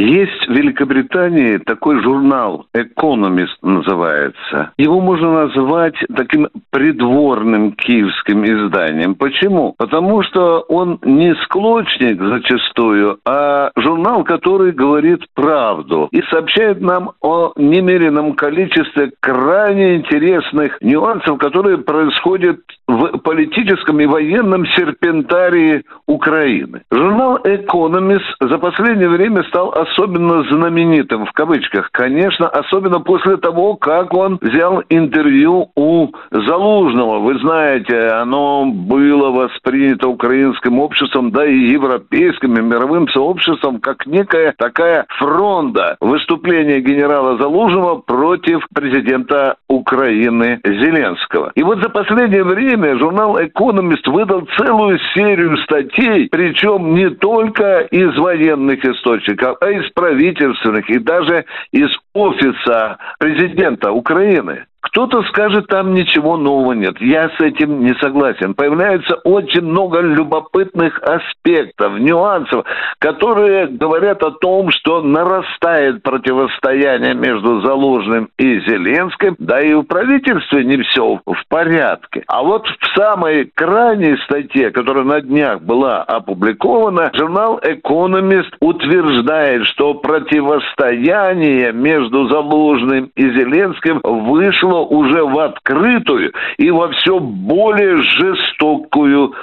Есть в Великобритании такой журнал «Экономист» называется. Его можно назвать таким придворным киевским изданием. Почему? Потому что он не склочник зачастую, а журнал, который говорит правду и сообщает нам о немеренном количестве крайне интересных нюансов, которые происходят в политическом и военном серпентарии Украины. Журнал «Экономист» за последнее время стал особенно знаменитым, в кавычках, конечно, особенно после того, как он взял интервью у Залужного. Вы знаете, оно было воспринято украинским обществом, да и европейским, и мировым сообществом, как некая такая фронта выступления генерала Залужного против президента Украины Зеленского. И вот за последнее время журнал «Экономист» выдал целую серию статей, причем не только из военных источников, а из правительственных и даже из офиса президента Украины. Кто-то скажет, там ничего нового нет. Я с этим не согласен. Появляется очень много любопытных аспектов, нюансов, которые говорят о том, что нарастает противостояние между Залужным и Зеленским, да и в правительстве не все в порядке. А вот в самой крайней статье, которая на днях была опубликована, журнал «Экономист» утверждает, что противостояние между Залужным и Зеленским вышло уже в открытую и во все более жестокую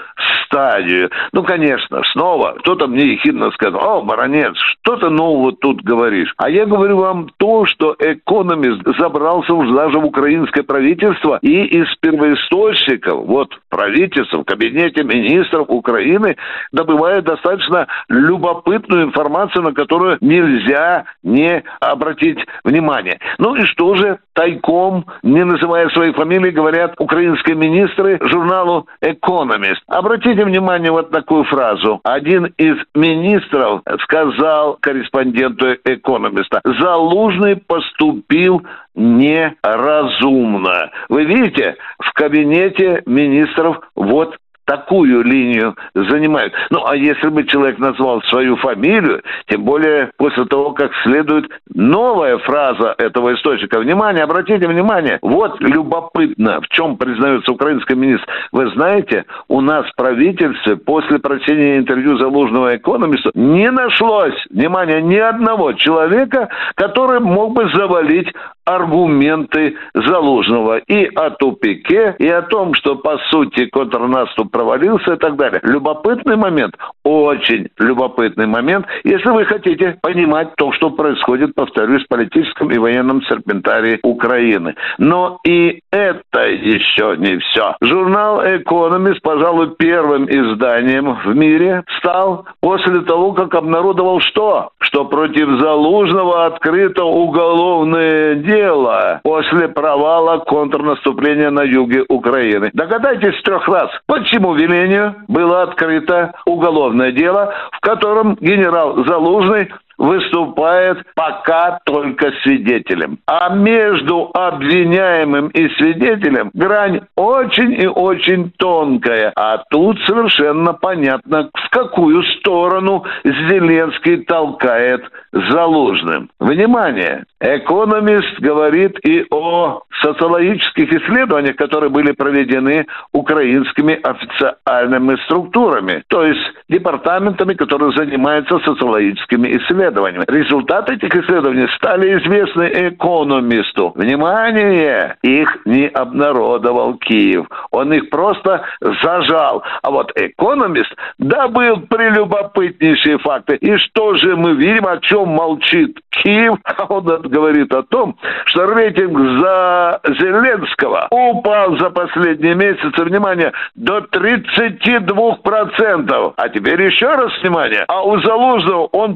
стадию. Ну, конечно, снова кто-то мне ехидно сказал, о, баронец, что ты нового тут говоришь? А я говорю вам то, что экономист забрался уже даже в украинское правительство и из первоисточников, вот правительства, в кабинете министров Украины добывает достаточно любопытную информацию, на которую нельзя не обратить внимание. Ну и что же тайком, не называя своей фамилии, говорят украинские министры журналу «Экономист». Обратите внимание вот такую фразу. Один из министров сказал корреспонденту «Экономиста», «Залужный поступил неразумно». Вы видите, в кабинете министров вот такую линию занимают. Ну, а если бы человек назвал свою фамилию, тем более после того, как следует новая фраза этого источника. Внимание, обратите внимание, вот любопытно, в чем признается украинский министр. Вы знаете, у нас в правительстве после прочтения интервью Залужного экономисту не нашлось, внимание, ни одного человека, который мог бы завалить аргументы Залужного и о тупике, и о том, что, по сути, контрнаступ провалился и так далее. Любопытный момент, очень любопытный момент, если вы хотите понимать то, что происходит, повторюсь, в политическом и военном серпентарии Украины. Но и это еще не все. Журнал «Экономист», пожалуй, первым изданием в мире стал после того, как обнародовал что? Что против Залужного открыто уголовное дело после провала контрнаступления на юге Украины. Догадайтесь трех раз, почему моему велению было открыто уголовное дело, в котором генерал Залужный выступает пока только свидетелем. А между обвиняемым и свидетелем грань очень и очень тонкая. А тут совершенно понятно, в какую сторону Зеленский толкает Залужным. Внимание! Экономист говорит и о социологических исследованиях, которые были проведены украинскими официальными структурами, то есть департаментами, которые занимаются социологическими исследованиями. Результаты этих исследований стали известны экономисту. Внимание! Их не обнародовал Киев. Он их просто зажал. А вот экономист добыл прелюбопытнейшие факты. И что же мы видим, о чем молчит Киев? А он говорит о том, что рейтинг за Зеленского упал за последние месяцы, внимание, до 32%. А теперь еще раз внимание. А у Залужного он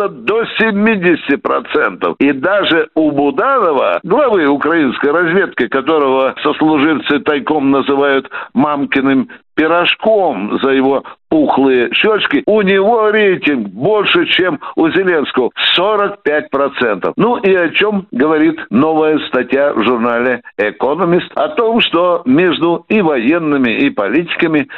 поднялся до 70%. И даже у Буданова, главы украинской разведки, которого сослуживцы тайком называют мамкиным пирожком за его пухлые щечки, у него рейтинг больше, чем у Зеленского. 45%. Ну и о чем говорит новая статья в журнале «Экономист»? О том, что между и военными, и политиками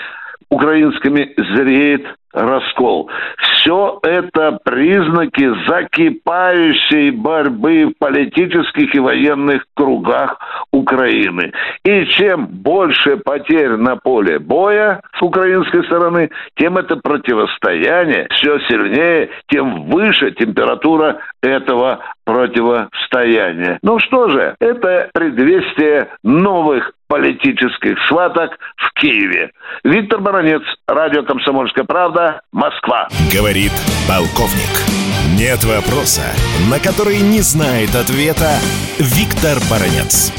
украинскими зреет раскол. Все это признаки закипающей борьбы в политических и военных кругах Украины. И чем больше потерь на поле боя с украинской стороны, тем это противостояние все сильнее, тем выше температура этого противостояния. Ну что же, это предвестие новых политических схваток в Киеве. Виктор Баранец, радио «Комсомольская правда», Москва. Говорит полковник. Нет вопроса, на который не знает ответа Виктор Баранец.